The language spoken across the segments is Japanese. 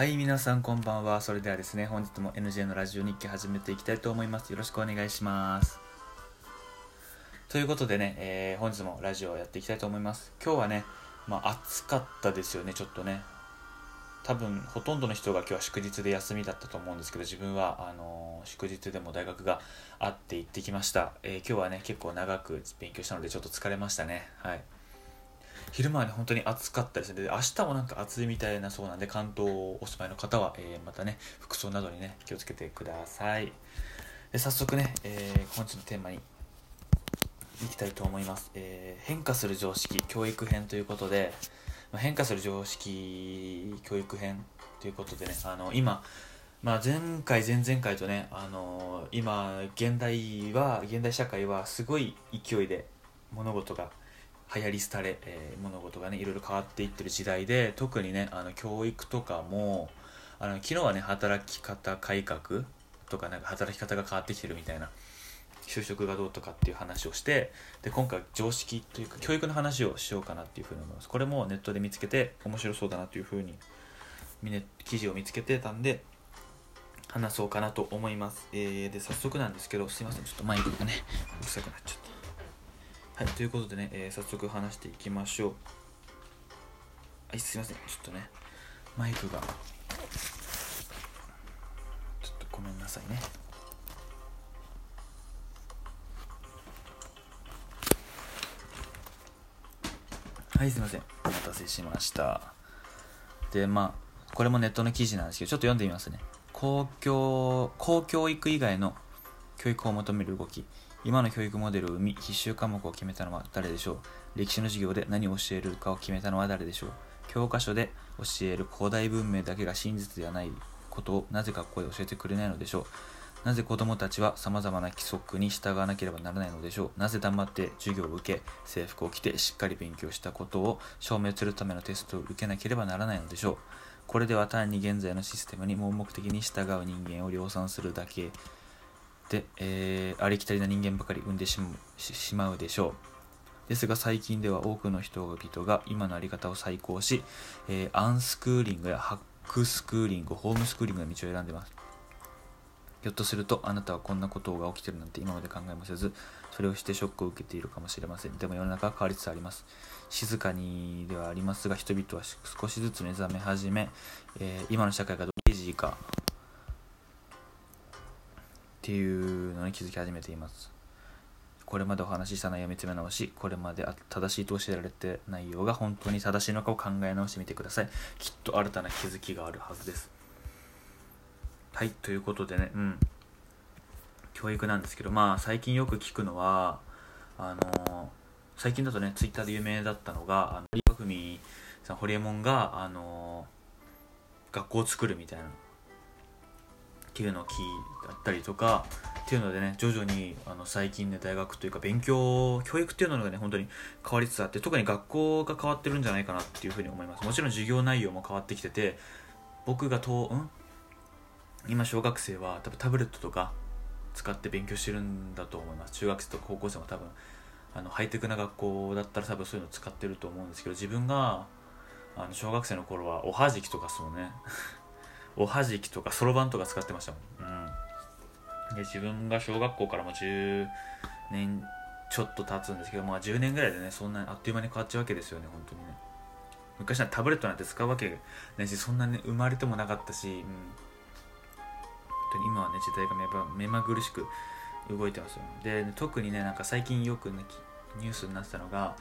はい、皆さんこんばんは。それではですね、本日も NJ のラジオ日記始めていきたいと思います。よろしくお願いします。ということでね、えー本日もラジオをやっていきたいと思います。今日はね、まあ暑かったですよね、ちょっとね。多分、ほとんどの人が今日は祝日で休みだったと思うんですけど、自分は、あのー祝日でも大学があって行ってきました。えー今日はね、結構長く勉強したので、ちょっと疲れましたね。はい。昼間はね本当に暑かったですねで明日もなんか暑いみたいなそうなんで関東お住まいの方は、えーまたね服装などにね気をつけてください。で早速ね、えー本日のテーマにいきたいと思います、えー変化する常識教育編ということで、まあ変化する常識教育編ということでねあの今まあ、前回前々回とね、あの今現代は現代社会はすごい勢いで物事が流行り廃れ、えー物事がねいろいろ変わっていってる時代で特にねあの教育とかもあの昨日はね働き方改革とかなんか働き方が変わってきてるみたいな就職がどうとかっていう話をしてで今回常識というか教育の話をしようかなっていうふうに思います。これもネットで見つけて面白そうだなというふうに記事を見つけてたんで話そうかなと思います、えーで早速なんですけどすいません。ちょっとマイクがねうるさくなっちゃった。はい、ということでね、えー早速話していきましょう。はい、すいません、ちょっとね、マイクが、ちょっとごめんなさいね。はい、すいません、お待たせしました。で、まあ、これもネットの記事なんですけど、ちょっと読んでみますね。公共、公教育以外の教育を求める動き今の教育モデルを生み必修科目を決めたのは誰でしょう？歴史の授業で何を教えるかを決めたのは誰でしょう？教科書で教える古代文明だけが真実ではないことをなぜ学校で教えてくれないのでしょう？なぜ子供たちは様々な規則に従わなければならないのでしょう？なぜ黙って授業を受け制服を着てしっかり勉強したことを証明するためのテストを受けなければならないのでしょう？これでは単に現在のシステムに盲目的に従う人間を量産するだけ。で、えーありきたりな人間ばかり生んでしまうでしょう。ですが最近では多くの人々が今のあり方を再考し、えーアンスクーリングやハックスクーリングホームスクーリングの道を選んでます。ひょっとするとあなたはこんなことが起きてるなんて今まで考えもせずそれをしてショックを受けているかもしれません。でも世の中は変わりつつあります。静かにではありますが人々は少しずつ目覚め始め、えー今の社会がどうイジーか。っていうのに気づき始めています。これまでお話しした内容を見つめ直しこれまで正しいと教えられて内容が本当に正しいのかを考え直してみてください。きっと新たな気づきがあるはずです。はいということでねうん。教育なんですけどまあ最近よく聞くのはあの最近だとねツイッターで有名だったのがあの堀川文さんホリエモンがあの学校を作るみたいなっていうのを聞いたりとかっていうのでね徐々にあの最近ね大学というか勉強教育っていうのがね本当に変わりつつあって特に学校が変わってるんじゃないかなっていうふうに思います。もちろん授業内容も変わってきてて僕がとうん？今小学生は多分タブレットとか使って勉強してるんだと思います。中学生とか高校生も多分あのハイテクな学校だったら多分そういうの使ってると思うんですけど自分があの小学生の頃はおはじきとかそうね。おはじきとかそろばんとか使ってましたもん、うん、で自分が小学校からも10年ちょっと経つんですけどまあ10年ぐらいでねそんなあっという間に変わっちゃうわけですよね本当にね。昔はタブレットなんて使うわけないしそんなに生まれてもなかったし、うん、本当に今はね時代が目まぐるしく動いてますよ。で特にねなんか最近よくねニュースになってたのが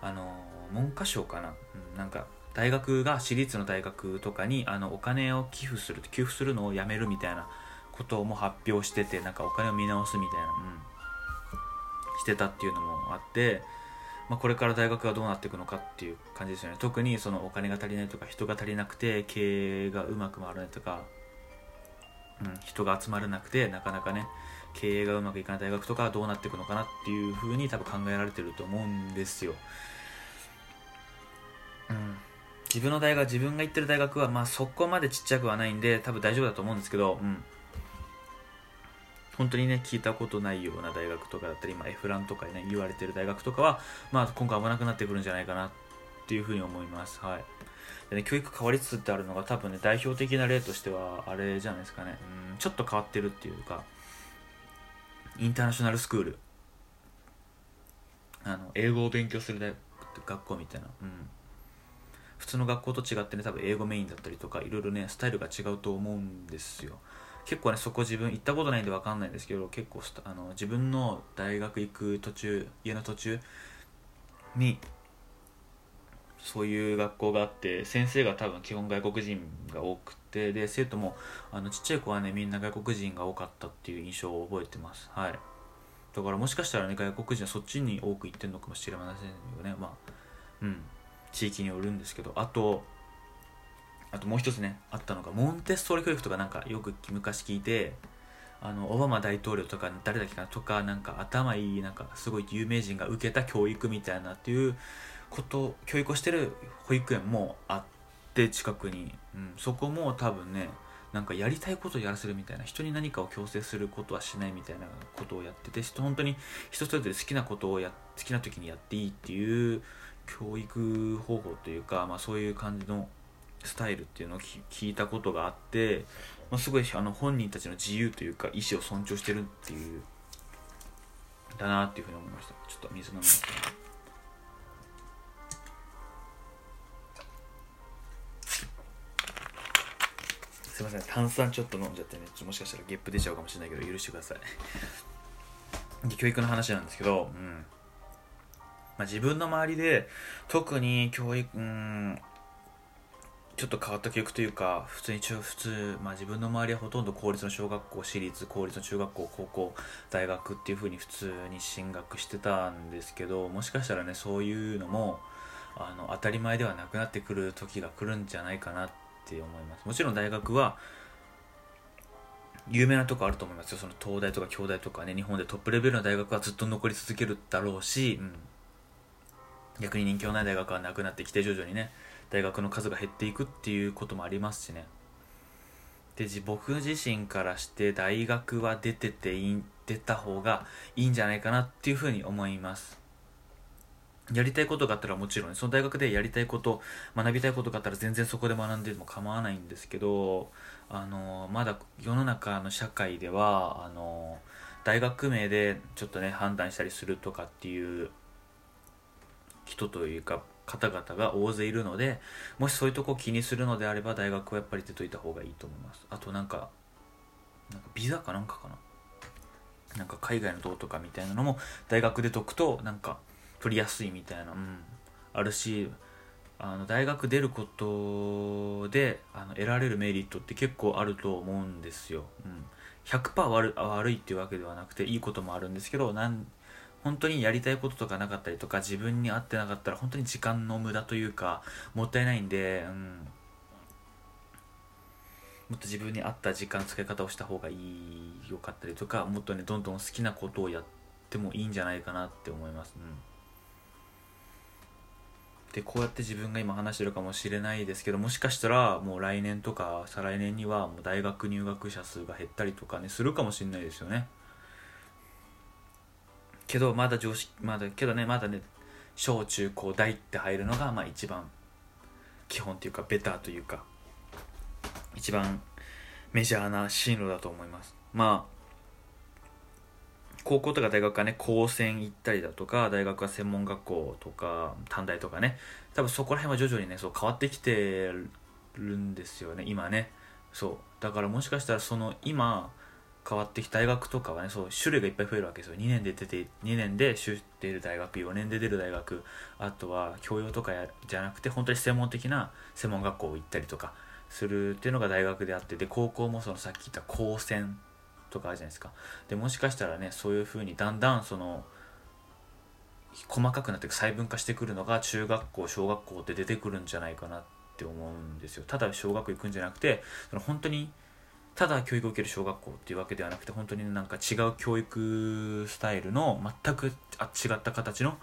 あの文科省かな、うん、なんか大学が私立の大学とかにあのお金を寄付する給付するのをやめるみたいなことも発表しててなんかお金を見直すみたいな、うん、してたっていうのもあって、まあ、これから大学がどうなっていくのかっていう感じですよね。特にそのお金が足りないとか人が足りなくて経営がうまく回らないとか、うん、人が集まらなくてなかなかね経営がうまくいかない大学とかはどうなっていくのかなっていうふうに多分考えられてると思うんですよ。うん、自分の大学自分が行ってる大学はまあそこまでちっちゃくはないんで多分大丈夫だと思うんですけど、うん、本当にね聞いたことないような大学とかだったり今 F ランとかね言われてる大学とかは、まあ、今後危なくなってくるんじゃないかなっていうふうに思います。はい。で、ね、教育変わりつつってあるのが多分ね代表的な例としてはあれじゃないですかね。うん。ちょっと変わってるっていうかインターナショナルスクールあの英語を勉強する大学校みたいな、うん、普通の学校と違ってね多分英語メインだったりとかいろいろねスタイルが違うと思うんですよ。結構ねそこ自分行ったことないんで分かんないんですけど結構あの自分の大学行く途中家の途中にそういう学校があって先生が多分基本外国人が多くてで生徒もあのちっちゃい子はねみんな外国人が多かったっていう印象を覚えてます。はい。だからもしかしたらね外国人はそっちに多く行ってるのかもしれませんよね。まあうん。地域によるんですけどあとあともう一つねあったのがモンテッソーリ教育とかなんかよく昔聞いてあのオバマ大統領とか誰だっけなとかなんか頭いいなんかすごい有名人が受けた教育みたいなっていうこと教育をしてる保育園もあって近くに、うん、そこも多分ねなんかやりたいことをやらせるみたいな人に何かを強制することはしないみたいなことをやってて本当に人それぞれ好きなことをや好きな時にやっていいっていう教育方法というか、まあ、そういう感じのスタイルっていうのを聞いたことがあって、まあ、すごいあの本人たちの自由というか意思を尊重してるっていうだなっていうふうに思いました。ちょっと水飲みますね。すいません。炭酸ちょっと飲んじゃってねもしかしたらゲップ出ちゃうかもしれないけど許してください。で 教育の話なんですけど、うん。まあ、自分の周りで特に教育うんちょっと変わった教育というか普通に中普通、まあ、自分の周りはほとんど公立の小学校私立公立の中学校高校大学っていう風に普通に進学してたんですけどもしかしたらねそういうのもあの当たり前ではなくなってくる時が来るんじゃないかなって思います。もちろん大学は有名なとこあると思いますよ。その東大とか京大とかね日本でトップレベルの大学はずっと残り続けるだろうし、うん、逆に人気のない大学はなくなってきて徐々にね大学の数が減っていくっていうこともありますしね。で僕自身からして大学は出ててい出た方がいいんじゃないかなっていうふうに思います。やりたいことがあったらもちろん、ね、その大学でやりたいこと学びたいことがあったら全然そこで学んでも構わないんですけどあのまだ世の中の社会ではあの大学名でちょっとね判断したりするとかっていう人というか方々が大勢いるのでもしそういうとこ気にするのであれば大学はやっぱり出といた方がいいと思います。あとなんかなんかビザかなんかかな？なんか海外のどうとかみたいなのも大学で解くとなんか取りやすいみたいな、うん、あるしあの大学出ることであの得られるメリットって結構あると思うんですよ、うん、100%悪悪いっていうわけではなくていいこともあるんですけどなん本当にやりたいこととかなかったりとか自分に合ってなかったら本当に時間の無駄というかもったいないんで、うん、もっと自分に合った時間使い方をした方がいいよかったりとかもっとねどんどん好きなことをやってもいいんじゃないかなって思います、うん。でこうやって自分が今話してるかもしれないですけどもしかしたらもう来年とか再来年にはもう大学入学者数が減ったりとかねするかもしれないですよね。けどまだ常識まだけどねまだね小中高大って入るのがまあ一番基本というかベターというか一番メジャーな進路だと思います。まあ高校とか大学はね高専行ったりだとか大学は専門学校とか短大とかね多分そこら辺は徐々にねそう変わってきてるんですよね今ね。そう。だからもしかしたらその今変わってきた大学とかはねそう種類がいっぱい増えるわけですよ。2年で出て2年で出てる大学4年で出る大学。あとは教養とかやじゃなくて本当に専門的な専門学校行ったりとかするっていうのが大学であってで高校もそのさっき言った高専とかあるじゃないですか。でもしかしたらねそういうふうにだんだんその細かくなってく細分化してくるのが中学校小学校って出てくるんじゃないかなって思うんですよ。ただ小学校行くんじゃなくてその本当にただ教育を受ける小学校っていうわけではなくて本当になんか違う教育スタイルの全く違った形の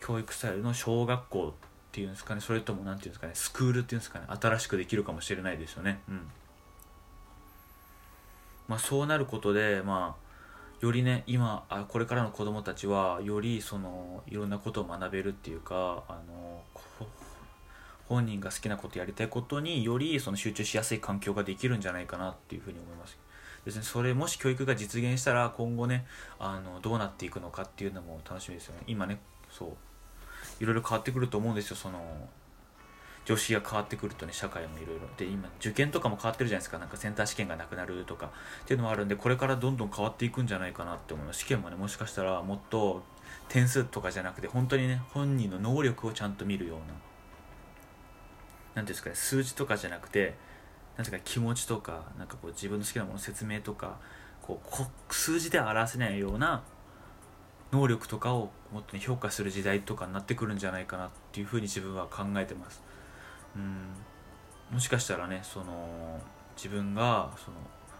教育スタイルの小学校っていうんですかね。それとも何ていうんですかね。スクールっていうんですかね。新しくできるかもしれないですよね。うん。まあ、そうなることで、まあ、よりね今あこれからの子どもたちはよりそのいろんなことを学べるっていうかあの本人が好きなことやりたいことによりその集中しやすい環境ができるんじゃないかなっていうふうに思います。別にそれもし教育が実現したら今後ねあのどうなっていくのかっていうのも楽しみですよ。ね今ねそういろいろ変わってくると思うんですよその常識が変わってくるとね社会もいろいろ。で今受験とかも変わってるじゃないですかなんかセンター試験がなくなるとかっていうのもあるんでこれからどんどん変わっていくんじゃないかなって思います。試験もねもしかしたらもっと点数とかじゃなくて本当にね本人の能力をちゃんと見るような何ていうんですかね数字とかじゃなくてなんていうか気持ちとかなんかこう自分の好きなもの説明とかこう数字で表せないような能力とかをもっと、ね、評価する時代とかになってくるんじゃないかなっていうふうに自分は考えてます。うん。もしかしたらねその自分がその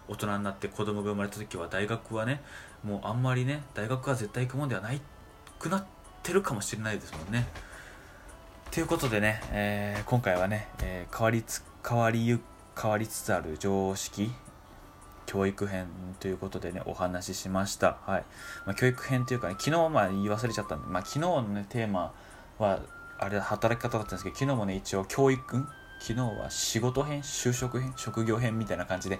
大人になって子供が生まれた時は大学はねもうあんまりね大学は絶対行くもんではないくなってるかもしれないですもんね。ということでね、えー、今回はね、えー、変わりつ変わりゆ変わりつつある常識教育編ということでね、お話ししました。はい。まあ、教育編というかね、昨日まあ言い忘れちゃったんで、まあ、昨日のね、テーマは、あれ働き方だったんですけど、昨日もね、一応教育、昨日は仕事編、就職編、職業編みたいな感じで、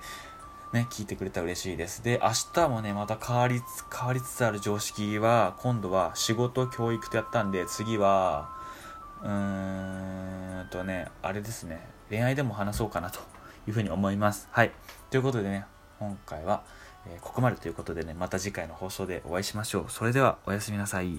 ね、聞いてくれたら嬉しいです。で、明日もね、また変わりつ、変わりつつある常識は、今度は仕事、教育とやったんで、次は、うーんとね、あれですね、恋愛でも話そうかなと いうふうに思います。はい。ということでね、今回は、えここまでということでね、また次回の放送でお会いしましょう。それではおやすみなさい。